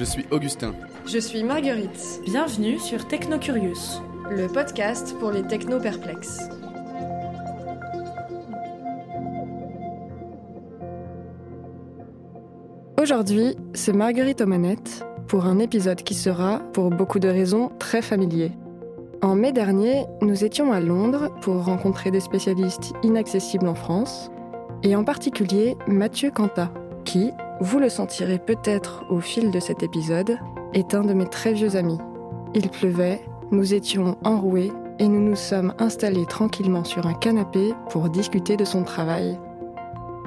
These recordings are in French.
Je suis Augustin. Je suis Marguerite. Bienvenue sur Technocurious, le podcast pour les techno-perplexes. Aujourd'hui, c'est Marguerite aux manettes pour un épisode qui sera, pour beaucoup de raisons, très familier. En mai dernier, nous étions à Londres pour rencontrer des spécialistes inaccessibles en France, et en particulier Mathieu Canta, qui, vous le sentirez peut-être au fil de cet épisode, est un de mes très vieux amis. Il pleuvait, nous étions enroués et nous nous sommes installés tranquillement sur un canapé pour discuter de son travail.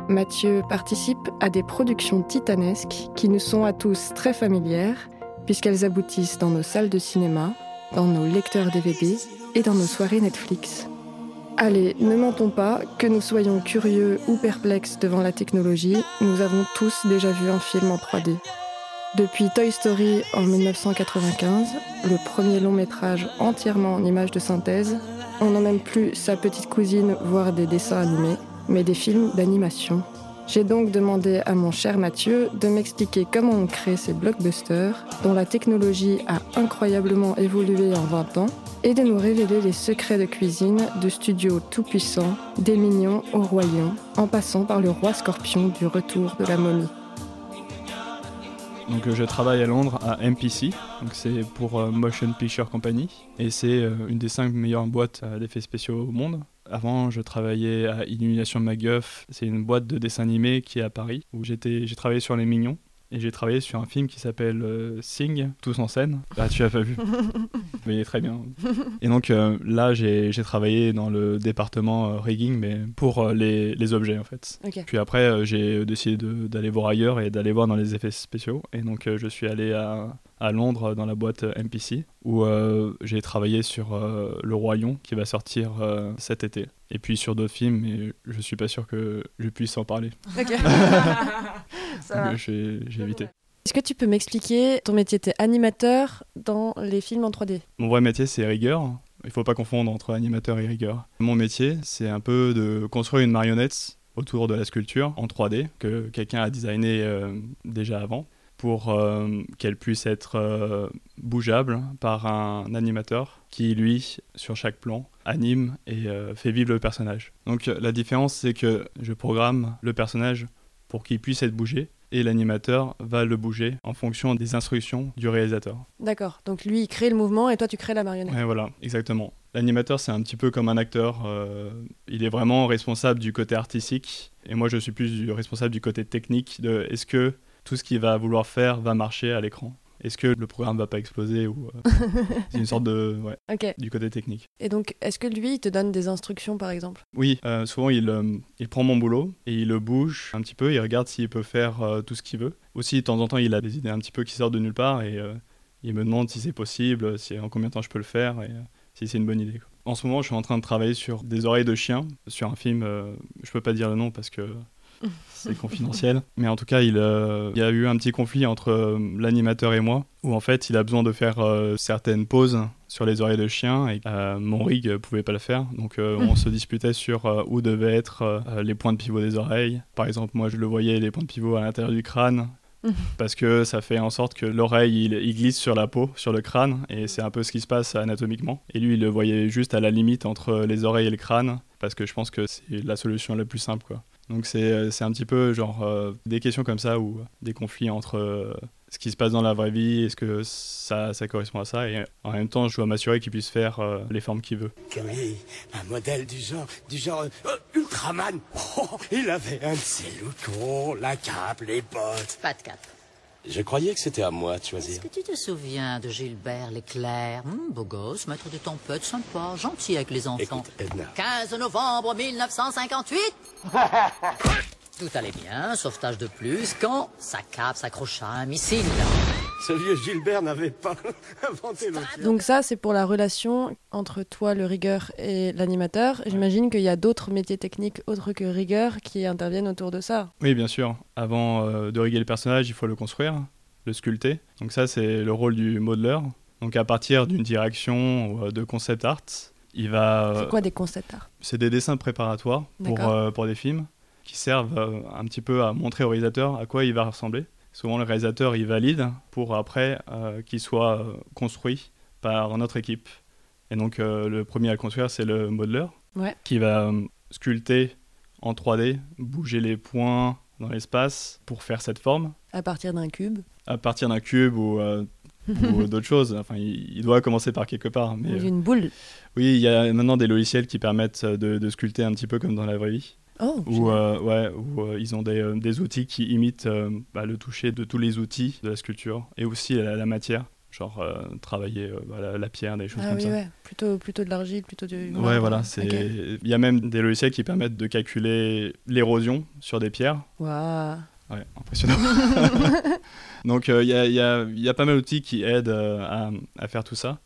Mathieu participe à des productions titanesques qui nous sont à tous très familières, puisqu'elles aboutissent dans nos salles de cinéma, dans nos lecteurs DVD et dans nos soirées Netflix. Allez, ne mentons pas, que nous soyons curieux ou perplexes devant la technologie, nous avons tous déjà vu un film en 3D. Depuis Toy Story en 1995, le premier long métrage entièrement en images de synthèse, on n'en même plus sa petite cousine voir des dessins animés, mais des films d'animation. J'ai donc demandé à mon cher Mathieu de m'expliquer comment on crée ces blockbusters dont la technologie a incroyablement évolué en 20 ans et de nous révéler les secrets de cuisine de studios tout-puissants, des mignons au royaume, en passant par le roi scorpion du retour de la momie. Donc je travaille à Londres à MPC, c'est pour euh, Motion Picture Company et c'est euh, une des cinq meilleures boîtes euh, d'effets spéciaux au monde. Avant, je travaillais à Illumination MacGuff, c'est une boîte de dessin animé qui est à Paris où j'ai travaillé sur les mignons et j'ai travaillé sur un film qui s'appelle euh, Sing, tous en scène. Ah, tu as pas vu Mais il est très bien. Et donc euh, là, j'ai travaillé dans le département euh, rigging, mais pour euh, les, les objets en fait. Puis après, j'ai décidé d'aller voir ailleurs et d'aller voir dans les effets spéciaux. Et donc, je suis allé à, à Londres dans la boîte MPC où euh, j'ai travaillé sur euh, Le Roi Lion qui va sortir euh, cet été. Et puis sur d'autres films, mais je suis pas sûr que je puisse en parler. Ok. J'ai évité. Est-ce que tu peux m'expliquer ton métier? T'es animateur dans les films en 3D Mon vrai métier, c'est rigueur. Il faut pas confondre entre animateur et rigueur. Mon métier, c'est un peu de construire une marionnette autour de la sculpture en 3D que quelqu'un a designé euh, déjà avant pour euh, qu'elle puisse être euh, bougeable par un animateur qui, lui, sur chaque plan, anime et fait vivre le personnage. Donc la différence, c'est que je programme le personnage pour qu'il puisse être bougé et l'animateur va le bouger en fonction des instructions du réalisateur. D'accord. Donc lui, il crée le mouvement et toi, tu crées la marionnette. Ouais, voilà, exactement. L'animateur, c'est un petit peu comme un acteur. euh, il est vraiment responsable du côté artistique. Et moi, je suis plus du- responsable du côté technique. De est-ce que tout ce qu'il va vouloir faire va marcher à l'écran? Est-ce que le programme va pas exploser ou euh, C'est une sorte de. Ouais, du côté technique. Et donc, est-ce que lui, il te donne des instructions, par exemple? Oui, euh, souvent il, euh, il prend mon boulot et il le bouge un petit peu, il regarde s'il peut faire tout ce qu'il veut. Aussi, de temps en temps, il a des idées un petit peu qui sortent de nulle part et il me demande si c'est possible, si, en combien de temps je peux le faire et si c'est une bonne idée. quoi. En ce moment, je suis en train de travailler sur des oreilles de chien, sur un film, je peux pas dire le nom parce que c'est confidentiel. Mais en tout cas, il, euh, il y a eu un petit conflit entre euh, l'animateur et moi, où en fait, il a besoin de faire euh, certaines pauses sur les oreilles de chien et mon rig pouvait pas le faire. Donc on se disputait sur où devaient être les points de pivot des oreilles. Par exemple, moi, je le voyais les points de pivot à l'intérieur du crâne. Parce que ça fait en sorte que l'oreille il, il glisse sur la peau, sur le crâne, et c'est un peu ce qui se passe anatomiquement. Et lui, il le voyait juste à la limite entre les oreilles et le crâne, parce que je pense que c'est la solution la plus simple, quoi. Donc c'est c'est un petit peu genre euh, des questions comme ça ou des conflits entre euh, ce qui se passe dans la vraie vie, est-ce que ça, ça correspond à ça et en même temps je dois m'assurer qu'il puisse faire euh, les formes qu'il veut. Oui, un modèle du genre, du genre euh, Ultraman. Oh, il avait un de ses la cape, les bottes. Pas de cap. Je croyais que c'était à moi de choisir. Est-ce que tu te souviens de Gilbert Leclerc? Hum, Beau gosse, maître de tempête, sympa, gentil avec les enfants. Écoute, Edna. 15 novembre 1958 Tout allait bien, sauvetage de plus, quand sa cape s'accrocha à un missile. Ce vieux Gilbert n'avait pas inventé l'autre. Donc ça, c'est pour la relation entre toi, le rigueur, et l'animateur. J'imagine qu'il y a d'autres métiers techniques autres que rigueur qui interviennent autour de ça. Oui, bien sûr. Avant euh, de riguer le personnage, il faut le construire, le sculpter. Donc ça, c'est le rôle du modeler. Donc à partir d'une direction ou, euh, de concept art, il va... euh, C'est quoi des concept art? C'est des dessins préparatoires pour, euh, pour des films qui servent euh, un petit peu à montrer au réalisateur à quoi il va ressembler. Souvent, le réalisateur, il valide pour après euh, qu'il soit euh, construit par notre équipe. Et donc, euh, le premier à le construire, c'est le modeler Ouais. qui va sculpter en 3D, bouger les points dans l'espace pour faire cette forme À partir d'un cube à partir d'un cube ou, euh, ou d'autres choses. Enfin, il, doit commencer par quelque part. Mais, ou d'une boule oui, il y a maintenant des logiciels qui permettent de, de sculpter un petit peu comme dans la vraie vie. Oh, Où, euh, ouais, où euh, ils ont des, euh, des outils qui imitent bah, le toucher de tous les outils de la sculpture et aussi la, la matière, genre travailler bah, la, la pierre, des choses Ah comme oui, ça. ouais. Plutôt, plutôt de l'argile, plutôt du. Ouais, marbre. voilà. Il y a même des logiciels qui permettent de calculer l'érosion sur des pierres. Waouh. Ouais, impressionnant. Donc il y, y y a pas mal d'outils qui aident à, à faire tout ça.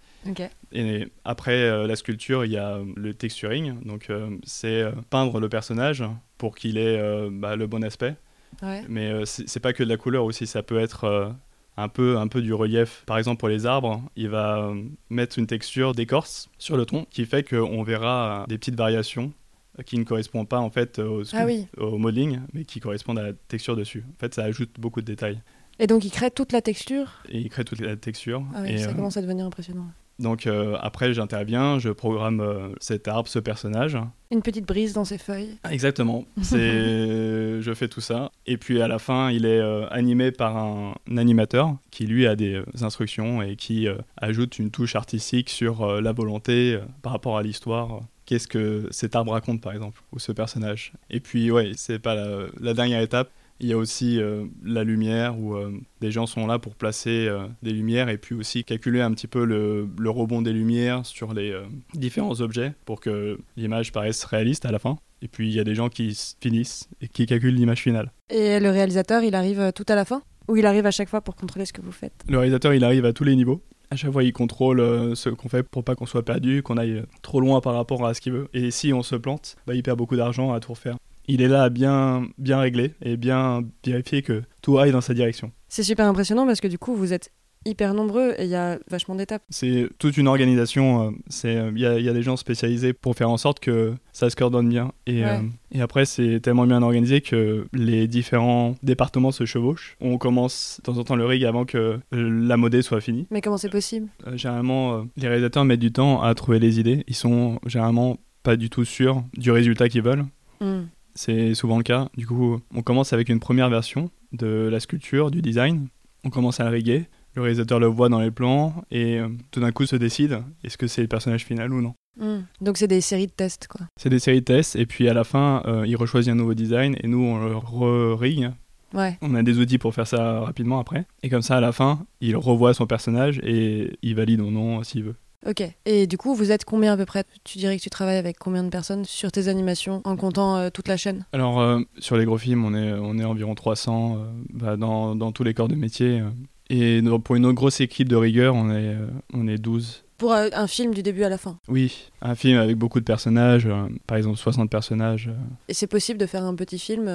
Et après euh, la sculpture, il y a le texturing. Donc euh, c'est euh, peindre le personnage pour qu'il ait euh, bah, le bon aspect. Ouais. Mais euh, c'est pas que de la couleur aussi, ça peut être euh, un, peu, un peu du relief. Par exemple, pour les arbres, il va euh, mettre une texture d'écorce sur le tronc qui fait qu'on verra euh, des petites variations euh, qui ne correspondent pas en fait au, Ah oui. au modeling, mais qui correspondent à la texture dessus. En fait, ça ajoute beaucoup de détails. Et donc, il crée toute la texture. Et il crée toute la texture. Ah oui, et, ça euh, commence à devenir impressionnant. donc euh, après, j'interviens, je programme euh, cet arbre, ce personnage. Une petite brise dans ses feuilles. Exactement. C'est, je fais tout ça. Et puis à la fin, il est euh, animé par un, animateur qui lui a des instructions et qui ajoute une touche artistique sur la volonté par rapport à l'histoire. Qu'est-ce que cet arbre raconte, par exemple, ou ce personnage. Et puis, ouais, c'est pas la, la dernière étape. Il y a aussi euh, la lumière où euh, des gens sont là pour placer euh, des lumières et puis aussi calculer un petit peu le, le rebond des lumières sur les différents objets pour que l'image paraisse réaliste à la fin. Et puis il y a des gens qui finissent et qui calculent l'image finale. Et le réalisateur, il arrive tout à la fin? Ou il arrive à chaque fois pour contrôler ce que vous faites? Le réalisateur, il arrive à tous les niveaux. À chaque fois, il contrôle ce qu'on fait pour pas qu'on soit perdu, qu'on aille trop loin par rapport à ce qu'il veut. Et si on se plante, bah, il perd beaucoup d'argent à tout refaire. Il est là à bien, bien régler et bien vérifier que tout aille dans sa direction. C'est super impressionnant parce que du coup, vous êtes hyper nombreux et il y a vachement d'étapes. C'est toute une organisation. euh, euh, Il y, a, il y a des gens spécialisés pour faire en sorte que ça se coordonne bien. Et, Ouais. euh, et après, c'est tellement bien organisé que les différents départements se chevauchent. On commence de temps en temps le rig avant que la modée soit finie. Mais comment c'est possible? Euh, généralement, les réalisateurs mettent du temps à trouver les idées. Ils sont généralement pas du tout sûrs du résultat qu'ils veulent. Hmm. C'est souvent le cas. Du coup, on commence avec une première version de la sculpture, du design. On commence à la riguer. Le réalisateur le voit dans les plans et euh, tout d'un coup se décide est-ce que c'est le personnage final ou non. Hmm. Donc c'est des séries de tests, quoi. C'est des séries de tests et puis à la fin, euh, il rechoisit un nouveau design et nous on le re-rigue. Ouais. On a des outils pour faire ça rapidement après. Et comme ça, à la fin, il revoit son personnage et il valide ou non s'il veut. Ok. Et du coup, vous êtes combien à peu près? Tu dirais que tu travailles avec combien de personnes sur tes animations en comptant euh, toute la chaîne? Alors, euh, sur les gros films, on est, on est environ 300 euh, bah, dans, dans tous les corps de métier. et pour une autre grosse équipe de rigueur, on est, on est 12. Pour un film du début à la fin? Oui, un film avec beaucoup de personnages, par exemple 60 personnages. Et c'est possible de faire un petit film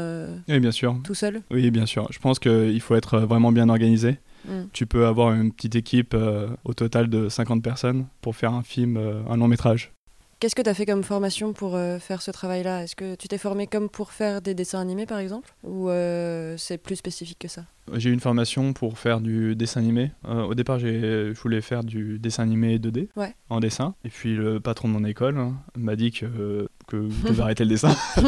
Oui, bien sûr. tout seul? Oui, bien sûr. Je pense qu'il faut être vraiment bien organisé. Hmm. Tu peux avoir une petite équipe euh, au total de 50 personnes pour faire un film, euh, un long métrage. Qu'est-ce que tu as fait comme formation pour euh, faire ce travail-là? Est-ce que tu t'es formé comme pour faire des dessins animés par exemple? Ou c'est plus spécifique que ça? J'ai eu une formation pour faire du dessin animé. Au départ, j'ai- je voulais faire du dessin animé 2D Ouais. en dessin. Et puis le patron de mon école hein, m'a dit que, que je devais arrêter le dessin.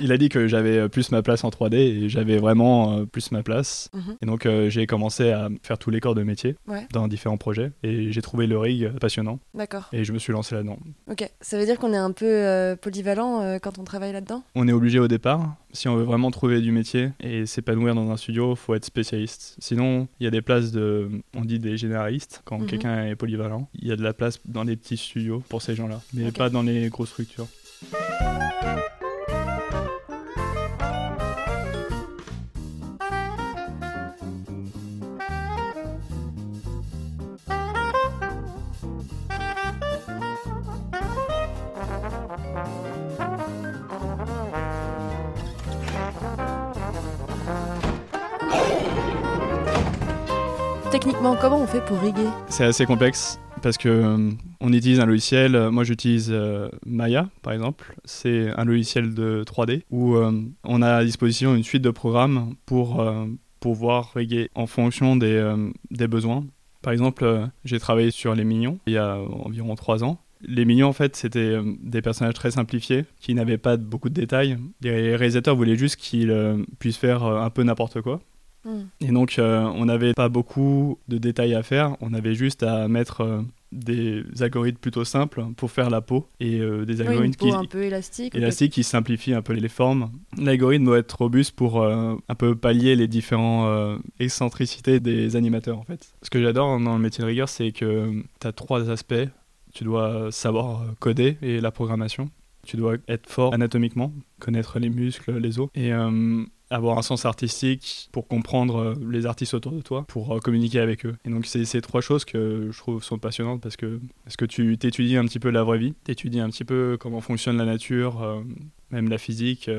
Il- a dit que j'avais plus ma place en 3D et j'avais vraiment euh, plus ma place. Mhm. Et donc euh, j'ai commencé à faire tous les corps de métier Ouais. dans différents projets. Et j'ai trouvé le rig passionnant. D'accord. Et je me suis lancé là-dedans. Ok. Ça veut dire qu'on est un peu euh, polyvalent euh, quand on travaille là-dedans? On est obligé au départ Si on veut vraiment trouver du métier et s'épanouir dans un studio, faut être spécialiste. Sinon, il y a des places de, on dit des généralistes quand Mhm. quelqu'un est polyvalent. Il y a de la place dans les petits studios pour ces gens-là, mais pas dans les grosses structures. Techniquement, comment on fait pour riguer? C'est assez complexe parce que euh, on utilise un logiciel. euh, Moi, j'utilise euh, Maya, par exemple. C'est un logiciel de 3D où on a à disposition une suite de programmes pour pouvoir riguer en fonction des, des besoins. Par exemple, j'ai travaillé sur Les Mignons il y a environ 3 ans. Les Mignons, en fait, c'était des personnages très simplifiés qui n'avaient pas beaucoup de détails. Les réalisateurs voulaient juste qu'ils puissent faire un peu n'importe quoi. Hmm. Et donc, euh, on n'avait pas beaucoup de détails à faire. On avait juste à mettre euh, des algorithmes plutôt simples pour faire la peau et euh, des Oui, une algorithmes peau qui, un peu élastique. qui simplifient un peu les formes. L'algorithme doit être robuste pour euh, un peu pallier les différentes excentricités des animateurs, en fait. Ce que j'adore dans le métier de rigueur, c'est que tu as trois aspects. Tu dois savoir coder et la programmation. Tu dois être fort anatomiquement, connaître les muscles, les os, et euh, avoir un sens artistique pour comprendre euh, les artistes autour de toi, pour euh, communiquer avec eux. Et donc c'est ces trois choses que je trouve sont passionnantes parce que, parce que tu t'étudies un petit peu la vraie vie, t'étudies un petit peu comment fonctionne la nature, euh, même la physique,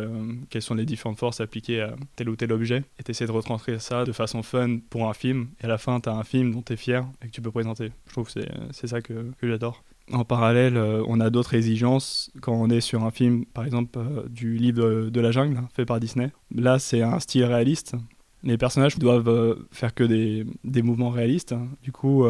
quelles sont les différentes forces appliquées à tel ou tel objet, et t'essaies de retranscrire ça de façon fun pour un film, et à la fin t'as un film dont t'es fier et que tu peux présenter. Je trouve que c'est ça que, que j'adore. En parallèle, euh, on a d'autres exigences quand on est sur un film, par exemple euh, du livre de, la jungle, hein, fait par Disney. Là, c'est un style réaliste. Les personnages doivent euh, faire que des, des mouvements réalistes. hein. Du coup,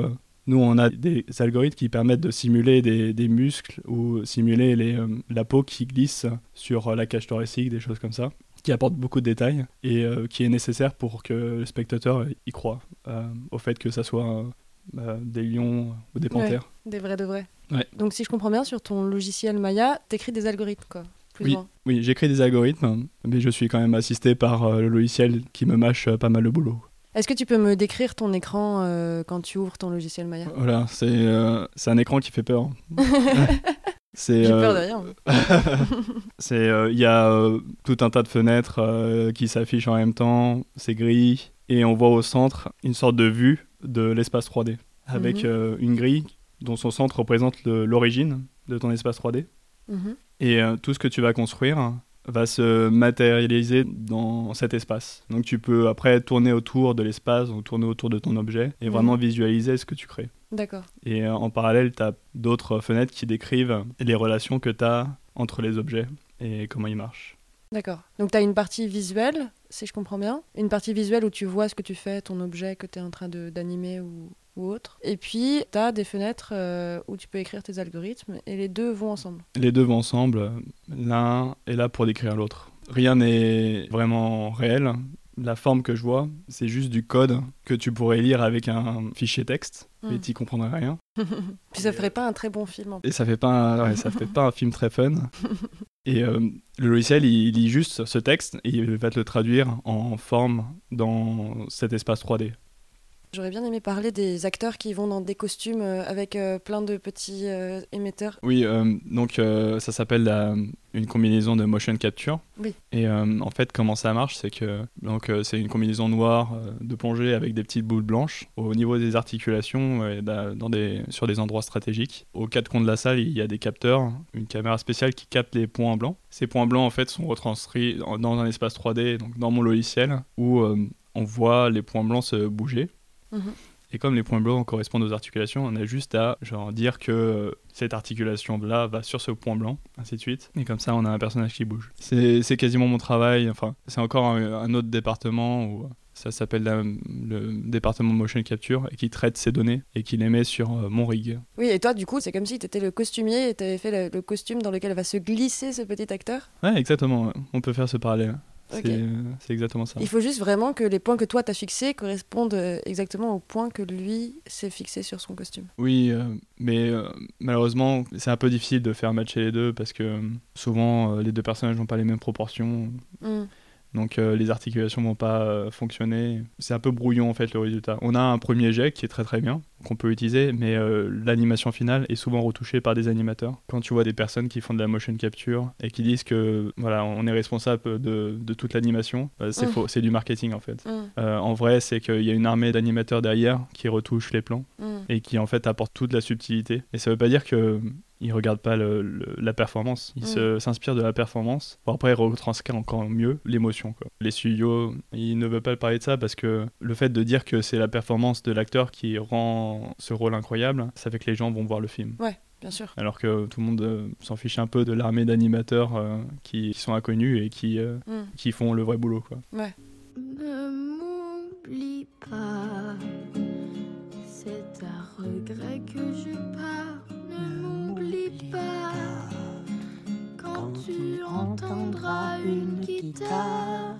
nous, on a des algorithmes qui permettent de simuler des, des muscles ou simuler les, la peau qui glisse sur la cage thoracique, des choses comme ça, qui apportent beaucoup de détails et qui est nécessaire pour que le spectateur y croit au fait que ça soit euh, bah, des lions ou des Ouais. panthères. Des vrais de vrais. Ouais. Donc si je comprends bien, sur ton logiciel Maya, t'écris des algorithmes, quoi. Plus Oui, oui j'écris des algorithmes, mais je suis quand même assisté par euh, le logiciel qui me mâche euh, pas mal le boulot. Est-ce que tu peux me décrire ton écran euh, quand tu ouvres ton logiciel Maya? Voilà, c'est euh, c'est un écran qui fait peur. C'est, J'ai euh, peur de rien. c'est, euh, il y a euh, tout un tas de fenêtres euh, qui s'affichent en même temps, c'est gris, et on voit au centre une sorte de vue de l'espace 3D, avec Mhm. euh, une grille dont son centre représente l'origine de ton espace 3D. Mhm. Et euh, tout ce que tu vas construire va se matérialiser dans cet espace. Donc tu peux après tourner autour de l'espace, ou tourner autour de ton objet, et Mhm. vraiment visualiser ce que tu crées. D'accord. Et euh, en parallèle, tu as d'autres fenêtres qui décrivent les relations que tu as entre les objets et comment ils marchent. D'accord. Donc tu as une partie visuelle, si je comprends bien. Une partie visuelle où tu vois ce que tu fais, ton objet que tu es en train de- d'animer ou, ou autre. Et puis tu as des fenêtres euh, où tu peux écrire tes algorithmes et les deux vont ensemble. Les deux vont ensemble, l'un est là pour décrire l'autre. Rien n'est vraiment réel. La forme que je vois, c'est juste du code que tu pourrais lire avec un fichier texte, mais Mm. tu comprendrais rien. Puis ça ferait pas un très bon film. en Et ça fait pas un, ouais, ça fait pas un film très fun. Et euh, le logiciel, il, il lit juste ce texte et il va te le traduire en forme dans cet espace 3D. J'aurais bien aimé parler des acteurs qui vont dans des costumes euh, avec euh, plein de petits euh, émetteurs. Oui, donc ça s'appelle une combinaison de motion capture. Oui. Et en fait, comment ça marche, c'est que donc c'est une combinaison noire de plongée avec des petites boules blanches au niveau des articulations et da- dans des, sur des endroits stratégiques. Aux quatre coins de la salle, il y a des capteurs, une caméra spéciale qui capte les points blancs. Ces points blancs en fait sont retranscrits dans un espace 3D, donc dans mon logiciel, où on voit les points blancs se bouger. Et comme les points blancs correspondent aux articulations, on a juste à genre, dire que euh, cette articulation-là va sur ce point blanc, ainsi de suite. Et comme ça, on a un personnage qui bouge. C'est quasiment mon travail. Enfin, c'est encore un, un autre département où ça s'appelle le département de motion capture et qui traite ces données et qui les met sur euh, mon rig. Oui, et toi, du coup, c'est comme si tu étais le costumier et tu avais fait le, le costume dans lequel va se glisser ce petit acteur? Ouais, exactement. On peut faire ce parallèle. Ok. C'est exactement ça. Il faut juste vraiment que les points que toi t'as fixés correspondent euh, exactement aux points que lui s'est fixé sur son costume. Oui, euh, mais euh, malheureusement, c'est un peu difficile de faire matcher les deux parce que euh, souvent euh, les deux personnages n'ont pas les mêmes proportions. Mm. Donc euh, les articulations vont pas euh, fonctionner. C'est un peu brouillon en fait le résultat. On a un premier jet qui est très très bien, qu'on peut utiliser, mais euh, l'animation finale est souvent retouchée par des animateurs. Quand tu vois des personnes qui font de la motion capture et qui disent que voilà, on est responsable de, de toute l'animation, euh, c'est Mm. faux, c'est du marketing en fait. Mm. Euh, en vrai, c'est qu'il y a une armée d'animateurs derrière qui retouchent les plans Mm. et qui en fait apportent toute la subtilité. Et ça veut pas dire que ils regardent pas le- le- la performance, ils Mm. se- s'inspirent de la performance pour après retranscrire encore mieux l'émotion. Les studios, ils ne veulent pas parler de ça parce que le fait de dire que c'est la performance de l'acteur qui rend ce rôle incroyable, ça fait que les gens vont voir le film. Ouais, bien sûr. Alors que tout le monde euh, s'en fiche un peu de l'armée d'animateurs euh, qui, qui sont inconnus et qui, euh, Mm. qui font le vrai boulot. Quoi. Ouais. Ne m'oublie pas, c'est à regret que je pars. Ne m'oublie pas, quand tu entendras une guitare.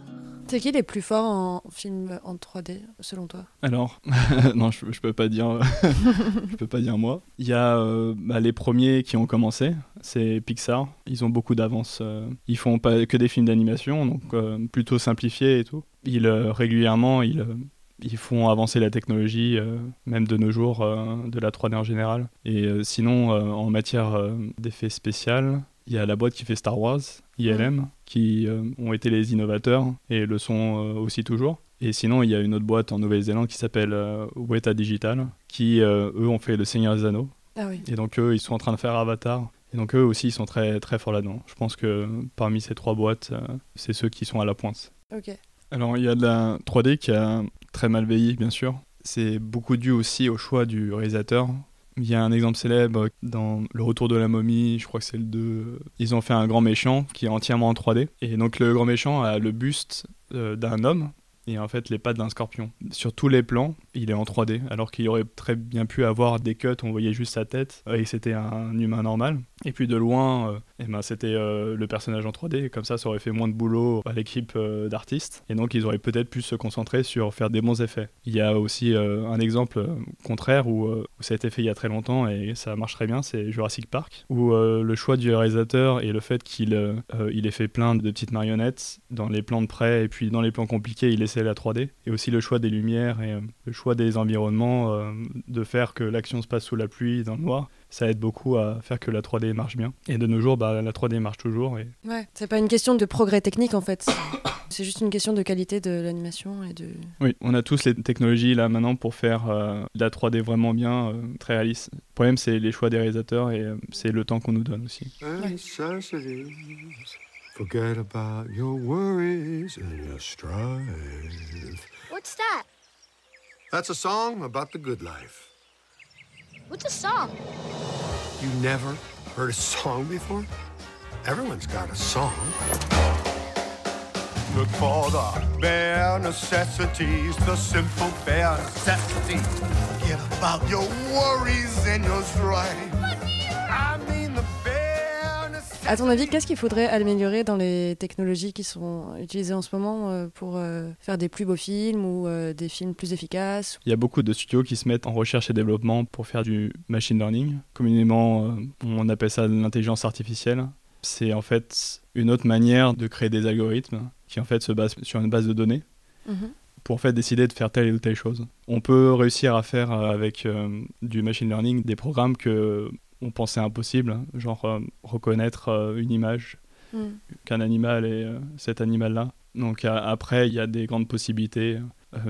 C'est qui les plus forts en film en 3D selon toi? Alors, non, je, je peux pas dire, je peux pas dire moi. Il y a euh, bah, les premiers qui ont commencé, c'est Pixar. Ils ont beaucoup d'avance. euh, ils font pas que des films d'animation, donc euh, plutôt simplifiés et tout. Ils euh, régulièrement, ils, euh, ils font avancer la technologie, euh, même de nos jours, euh, de la 3D en général. Et euh, sinon, euh, en matière euh, d'effets spéciaux, il y a la boîte qui fait Star Wars, ILM, qui euh, ont été les innovateurs et le sont euh, aussi toujours. Et sinon, il y a une autre boîte en Nouvelle-Zélande qui s'appelle euh, Weta Digital, qui euh, eux ont fait Le Seigneur des Anneaux. Ah oui. Et donc eux, ils sont en train de faire Avatar. Et donc eux aussi, ils sont très très forts là-dedans. Je pense que parmi ces trois boîtes, euh, c'est ceux qui sont à la pointe. Ok. Alors il y a de la 3D qui a très mal vieilli, bien sûr. C'est beaucoup dû aussi au choix du réalisateur. Il y a un exemple célèbre dans Le Retour de la momie, je crois que c'est le 2. Ils ont fait un grand méchant qui est entièrement en 3D. Et donc le grand méchant a le buste euh, d'un homme et en fait les pattes d'un scorpion. Sur tous les plans, il est en 3D, alors qu'il aurait très bien pu avoir des cuts, on voyait juste sa tête et c'était un humain normal. Et puis de loin, euh, ben, c'était euh, le personnage en 3D, et comme ça ça aurait fait moins de boulot à l'équipe euh, d'artistes. Et donc ils auraient peut-être pu se concentrer sur faire des bons effets. Il y a aussi euh, un exemple contraire où, ça a été fait il y a très longtemps et ça marche très bien, c'est Jurassic Park, où le choix du réalisateur et le fait qu'il il ait fait plein de petites marionnettes dans les plans de près et puis dans les plans compliqués, il la 3D. Et aussi le choix des lumières et euh, le choix des environnements, euh, de faire que l'action se passe sous la pluie, dans le noir, ça aide beaucoup à faire que la 3D marche bien. Et de nos jours, bah, la 3D marche toujours. Et... Ouais. C'est pas une question de progrès technique en fait. C'est juste une question de qualité de l'animation et de. Oui, on a tous les technologies là maintenant pour faire euh, la 3D vraiment bien, euh, très réaliste. Le problème, c'est les choix des réalisateurs et euh, c'est le temps qu'on nous donne aussi. Forget about your worries and your strife. What's that? That's a song about the good life. What's a song? You never heard a song before? Everyone's got a song. Look for the bare necessities, the simple bare necessities. Forget about your worries and your strife. I mean the bare necessities. À ton avis, qu'est-ce qu'il faudrait améliorer dans les technologies qui sont utilisées en ce moment euh, pour euh, faire des plus beaux films ou euh, des films plus efficaces Il y a beaucoup de studios qui se mettent en recherche et développement pour faire du machine learning. Communément, on appelle ça l'intelligence artificielle. C'est en fait une autre manière de créer des algorithmes qui en fait se basent sur une base de données Mhm. pour en fait décider de faire telle ou telle chose. On peut réussir à faire avec euh, du machine learning des programmes que on pensait impossibles, genre euh, reconnaître euh, une image Mm. qu'un animal est euh, cet animal-là. Donc a- après, il y a des grandes possibilités.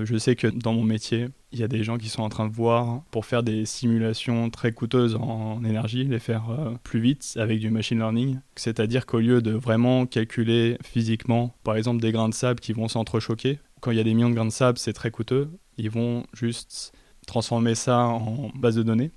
Je sais que dans mon métier, il y a des gens qui sont en train de voir pour faire des simulations très coûteuses en énergie, les faire plus vite avec du machine learning. C'est-à-dire qu'au lieu de vraiment calculer physiquement, par exemple, des grains de sable qui vont s'entrechoquer, quand il y a des millions de grains de sable, c'est très coûteux. Ils vont juste transformer ça en base de données.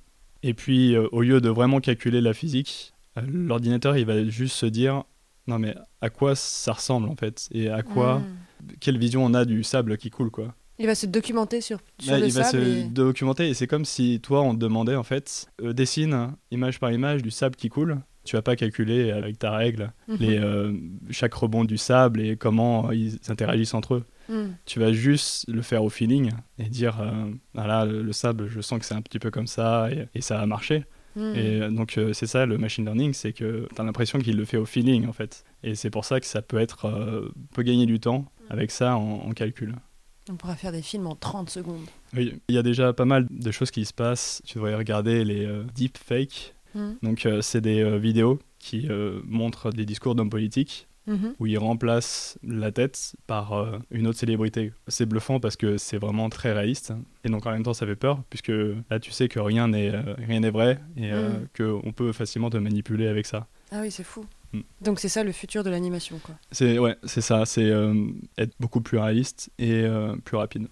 Et puis, euh, au lieu de vraiment calculer la physique, euh, l'ordinateur, il va juste se dire, non mais à quoi ça ressemble en fait? Et à quoi, Mm. quelle vision on a du sable qui coule quoi? Il va se documenter sur, sur Là, le il va se sable. et- documenter et c'est comme si toi on te demandait en fait euh, dessine image par image du sable qui coule Tu vas pas calculer avec ta règle Mhm. les, euh, chaque rebond du sable et comment ils interagissent entre eux. Mm. Tu vas juste le faire au feeling et dire euh, ah là, le, le sable, je sens que c'est un petit peu comme ça et, et ça a marché. Mm. Et euh, donc, euh, c'est ça le machine learning c'est que tu as l'impression qu'il le fait au feeling en fait. Et c'est pour ça que ça peut être. peut gagner du temps avec ça en, en calcul. On pourra faire des films en 30 secondes. Oui, il y a déjà pas mal de choses qui se passent. Tu devrais regarder les euh, deepfakes. Mm. Donc, euh, c'est des euh, vidéos qui euh, montrent des discours d'hommes politiques Mhm. où ils remplacent la tête par euh, une autre célébrité. C'est bluffant parce que c'est vraiment très réaliste. Et donc, en même temps, ça fait peur puisque là, tu sais que rien n'est euh, rien n'est vrai et euh, Mm. qu'on peut facilement te manipuler avec ça. Ah oui, c'est fou. Mm. Donc c'est ça le futur de l'animation, quoi. C'est ouais, c'est ça. C'est euh, être beaucoup plus réaliste et euh, plus rapide.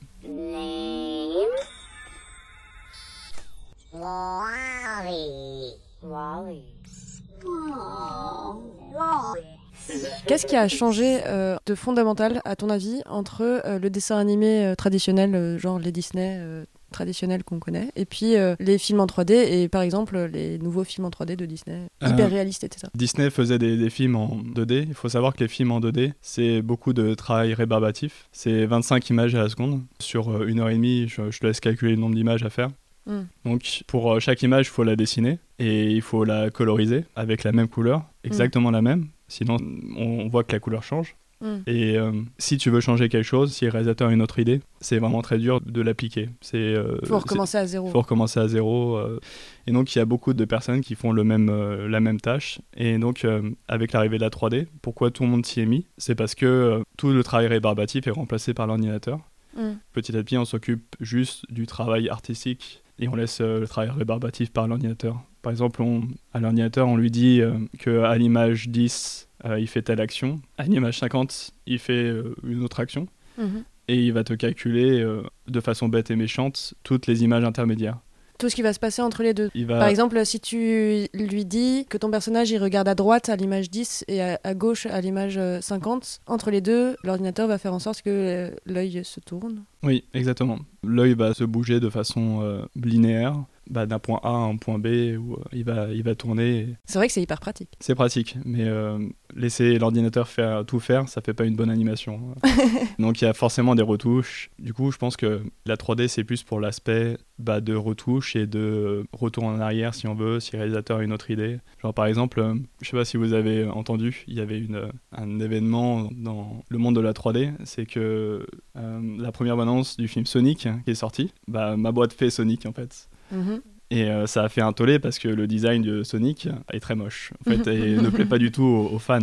Qu'est-ce qui a changé euh, de fondamental, à ton avis, entre euh, le dessin animé euh, traditionnel, euh, genre les Disney euh, traditionnels qu'on connaît, et puis euh, les films en 3D, et par exemple les nouveaux films en 3D de Disney, Euh, hyper réalistes, etc. Disney faisait des, des films en 2D. Il faut savoir que les films en 2D, c'est beaucoup de travail rébarbatif. C'est 25 images à la seconde. Sur euh, une heure et demie, je, je te laisse calculer le nombre d'images à faire. Mm. Donc pour euh, chaque image, il faut la dessiner et il faut la coloriser avec la même couleur, exactement la même. Sinon, on, voit que la couleur change. Mm. Et euh, si tu veux changer quelque chose, si le réalisateur a une autre idée, c'est vraiment très dur de l'appliquer. C'est euh, Faut recommencer à zéro. Il faut recommencer à zéro. euh, et donc il y a beaucoup de personnes qui font le même, la même tâche. Et donc avec l'arrivée de la 3D, pourquoi tout le monde s'y est mis? C'est parce que tout le travail rébarbatif est remplacé par l'ordinateur. Petit à petit, on s'occupe juste du travail artistique et on laisse euh, le travail rébarbatif par l'ordinateur. Par exemple, on- à l'ordinateur, on lui dit euh, que à l'image 10, euh, il fait telle action. À l'image 50, il fait une autre action. Mhm. Et il va te calculer de façon bête et méchante toutes les images intermédiaires. Tout ce qui va se passer entre les deux. Va- Par exemple, si tu lui dis que ton personnage il regarde à droite à l'image 10 et à, à gauche à l'image euh, 50, entre les deux, l'ordinateur va faire en sorte que euh, l'œil se tourne. Oui, exactement. L'œil va se bouger de façon euh, linéaire, bah, d'un point A à un point B, où euh, il, va, il va tourner. et- C'est vrai que c'est hyper pratique. C'est pratique, mais euh, laisser l'ordinateur faire tout faire, ça fait pas une bonne animation. Donc il y a forcément des retouches. Du coup, je pense que la 3D, c'est plus pour l'aspect bah, de retouche et de retour en arrière, si on veut, si le réalisateur a une autre idée. Genre par exemple, euh, je sais pas si vous avez entendu, il y avait une, un événement dans le monde de la 3D, c'est que euh, la première annonce du film Sonic hein, qui est sorti, bah, ma boîte fait Sonic en fait. Mhm. Et euh, ça a fait un tollé parce que le design de Sonic est très moche, en fait, et ne plaît pas du tout aux, aux fans.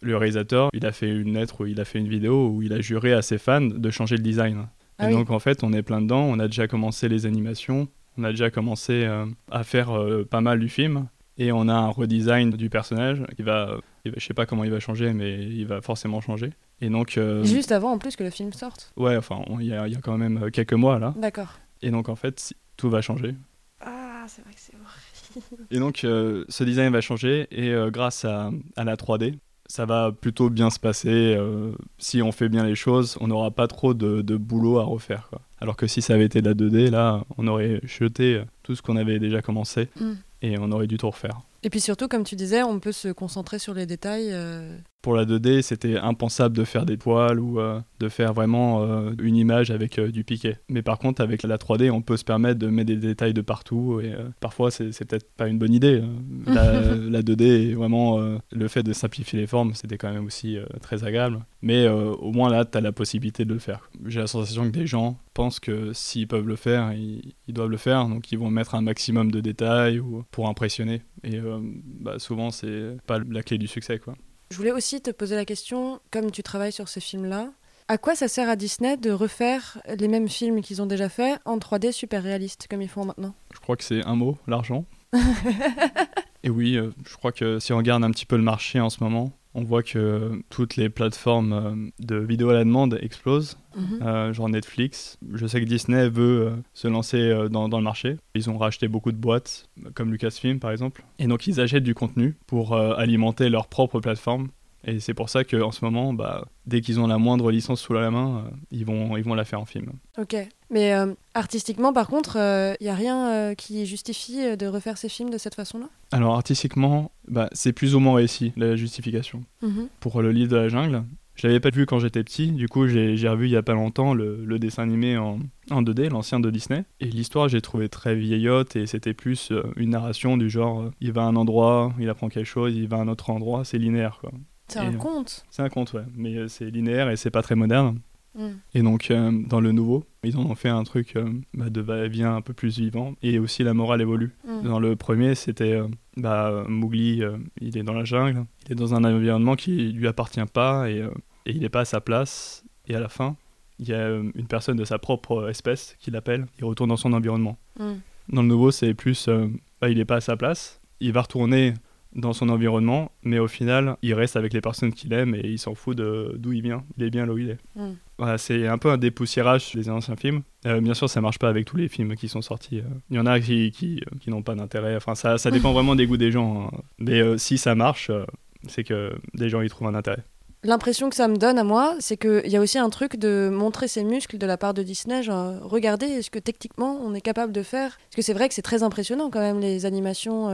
Le réalisateur, il a fait une lettre ou il a fait une vidéo où il a juré à ses fans de changer le design. Ah et oui. donc, en fait, on est plein dedans, on a déjà commencé les animations, on a déjà commencé euh, à faire euh, pas mal du film, et on a un redesign du personnage qui va, je sais pas comment il va changer, mais il va forcément changer. Et donc, Juste avant en plus que le film sorte. ouais, enfin, il y, a- il y a quand même quelques mois là. D'accord. Et donc, en fait, tout va changer. Ah, c'est vrai que c'est horrible. Et donc, euh, ce design va changer et euh, grâce à, à la 3D, ça va plutôt bien se passer. euh, si on fait bien les choses, on n'aura pas trop de, de boulot à refaire. Quoi. Alors que si ça avait été de la 2D, là, on aurait jeté tout ce qu'on avait déjà commencé Mm. et on aurait dû tout refaire. Et puis surtout, comme tu disais, on peut se concentrer sur les détails. euh, Pour la 2D, c'était impensable de faire des poils ou euh, de faire vraiment euh, une image avec du piqué. Mais par contre, avec la 3D, on peut se permettre de mettre des détails de partout et parfois, c'est peut-être pas une bonne idée. euh. La, la 2D, est vraiment, le fait de simplifier les formes, c'était quand même aussi très agréable. Mais au moins là, tu as la possibilité de le faire. J'ai la sensation que des gens pensent que s'ils peuvent le faire, ils, ils doivent le faire. Donc ils vont mettre un maximum de détails ou, pour impressionner. Et euh, bah, souvent, c'est pas la clé du succès. quoi. Je voulais aussi te poser la question, comme tu travailles sur ces films-là, à quoi ça sert à Disney de refaire les mêmes films qu'ils ont déjà fait en 3D super réaliste comme ils font maintenant? Je crois que c'est un mot, l'argent. Et oui, euh, je crois que si on regarde un petit peu le marché en ce moment, on voit que toutes les plateformes euh, de vidéo à la demande explosent, Mhm. euh, genre Netflix. Je sais que Disney veut euh, se lancer dans, dans le marché. Ils ont racheté beaucoup de boîtes, comme Lucasfilm par exemple. Et donc ils achètent du contenu pour euh, alimenter leur propre plateforme. Et c'est pour ça qu'en ce moment, bah, dès qu'ils ont la moindre licence sous la main, euh, ils, vont, ils vont la faire en film. Ok. Mais euh, artistiquement, par contre, il n'y a rien qui justifie de refaire ces films de cette façon-là? Alors, artistiquement, bah, c'est plus ou moins réussi, la justification. Mhm. Pour le livre de la jungle, je l'avais pas vu quand j'étais petit, du coup j'ai revu il y a pas longtemps le, le dessin animé en, en 2D, l'ancien de Disney. Et l'histoire j'ai trouvé très vieillotte et c'était plus euh, une narration du genre euh, il va à un endroit, il apprend quelque chose, il va à un autre endroit, c'est linéaire quoi. C'est un conte C'est un conte ouais, mais euh, c'est linéaire et c'est pas très moderne. Mm. Et donc euh, dans le nouveau, ils en ont fait un truc euh, bah, de va-et-vient un peu plus vivant et aussi la morale évolue. Mm. Dans le premier, c'était bah, Mowgli, il est dans la jungle, il est dans un environnement qui lui appartient pas et, et il n'est pas à sa place. Et à la fin, il y a une personne de sa propre espèce qui l'appelle, il retourne dans son environnement. Mm. Dans le nouveau, c'est plus, euh, bah, il n'est pas à sa place, il va retourner dans son environnement, mais au final, il reste avec les personnes qu'il aime et il s'en fout de d'où il vient. Il est bien là où il est. Mm. Voilà, c'est un peu un dépoussiérage des anciens films. Euh, bien sûr, ça marche pas avec tous les films qui sont sortis. euh. Il y en a qui, qui, euh, qui n'ont pas d'intérêt. Enfin, ça, ça dépend vraiment des goûts des gens. hein. Mais euh, si ça marche, euh, c'est que des gens y trouvent un intérêt. L'impression que ça me donne à moi, c'est qu'il y a aussi un truc de montrer ses muscles de la part de Disney. Genre, regardez, est-ce que techniquement on est capable de faire Parce que c'est vrai que c'est très impressionnant quand même, les animations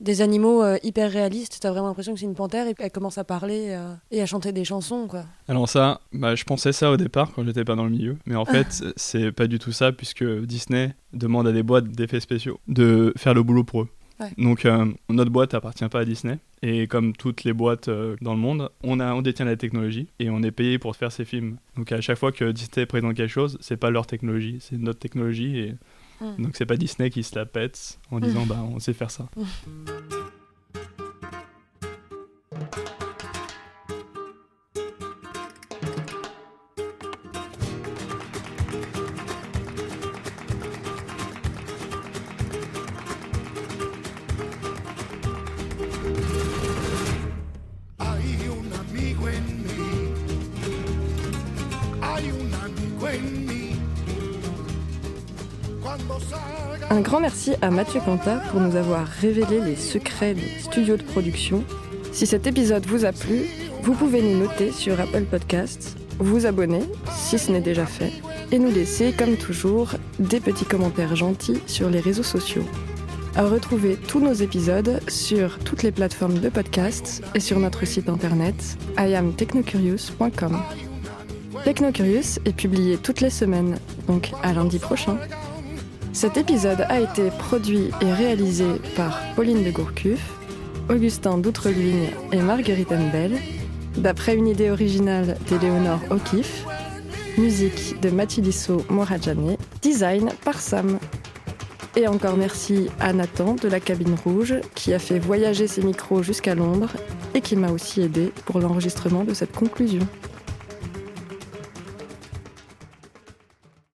des animaux euh, hyper réalistes. T'as vraiment l'impression que c'est une panthère et elle commence à parler euh, et à chanter des chansons, quoi. Alors ça, bah, je pensais ça au départ quand j'étais pas dans le milieu, mais en fait c'est pas du tout ça puisque Disney demande à des boîtes d'effets spéciaux de faire le boulot pour eux. Ouais. Donc euh, notre boîte appartient pas à Disney et comme toutes les boîtes dans le monde, on a on détient la technologie et on est payé pour faire ces films. Donc à chaque fois que Disney présente quelque chose, c'est pas leur technologie, c'est notre technologie et Mm. donc c'est pas Disney qui se la pète en disant bah on sait faire ça. Grand merci à Mathieu Quentin pour nous avoir révélé les secrets des studios de production. Si cet épisode vous a plu, vous pouvez nous noter sur Apple Podcasts, vous abonner si ce n'est déjà fait, et nous laisser, comme toujours, des petits commentaires gentils sur les réseaux sociaux. À retrouver tous nos épisodes sur toutes les plateformes de podcasts et sur notre site internet iamtechnocurious.com. Technocurious est publié toutes les semaines, donc à lundi prochain. Cet épisode a été produit et réalisé par Pauline de Gourcuff, Augustin d'Outreluigne et Marguerite Mbel, d'après une idée originale d'Éléonore O'Keeffe, musique de Mathilisso Moradjane, design par Sam. Et encore merci à Nathan de la cabine rouge qui a fait voyager ses micros jusqu'à Londres et qui m'a aussi aidé pour l'enregistrement de cette conclusion.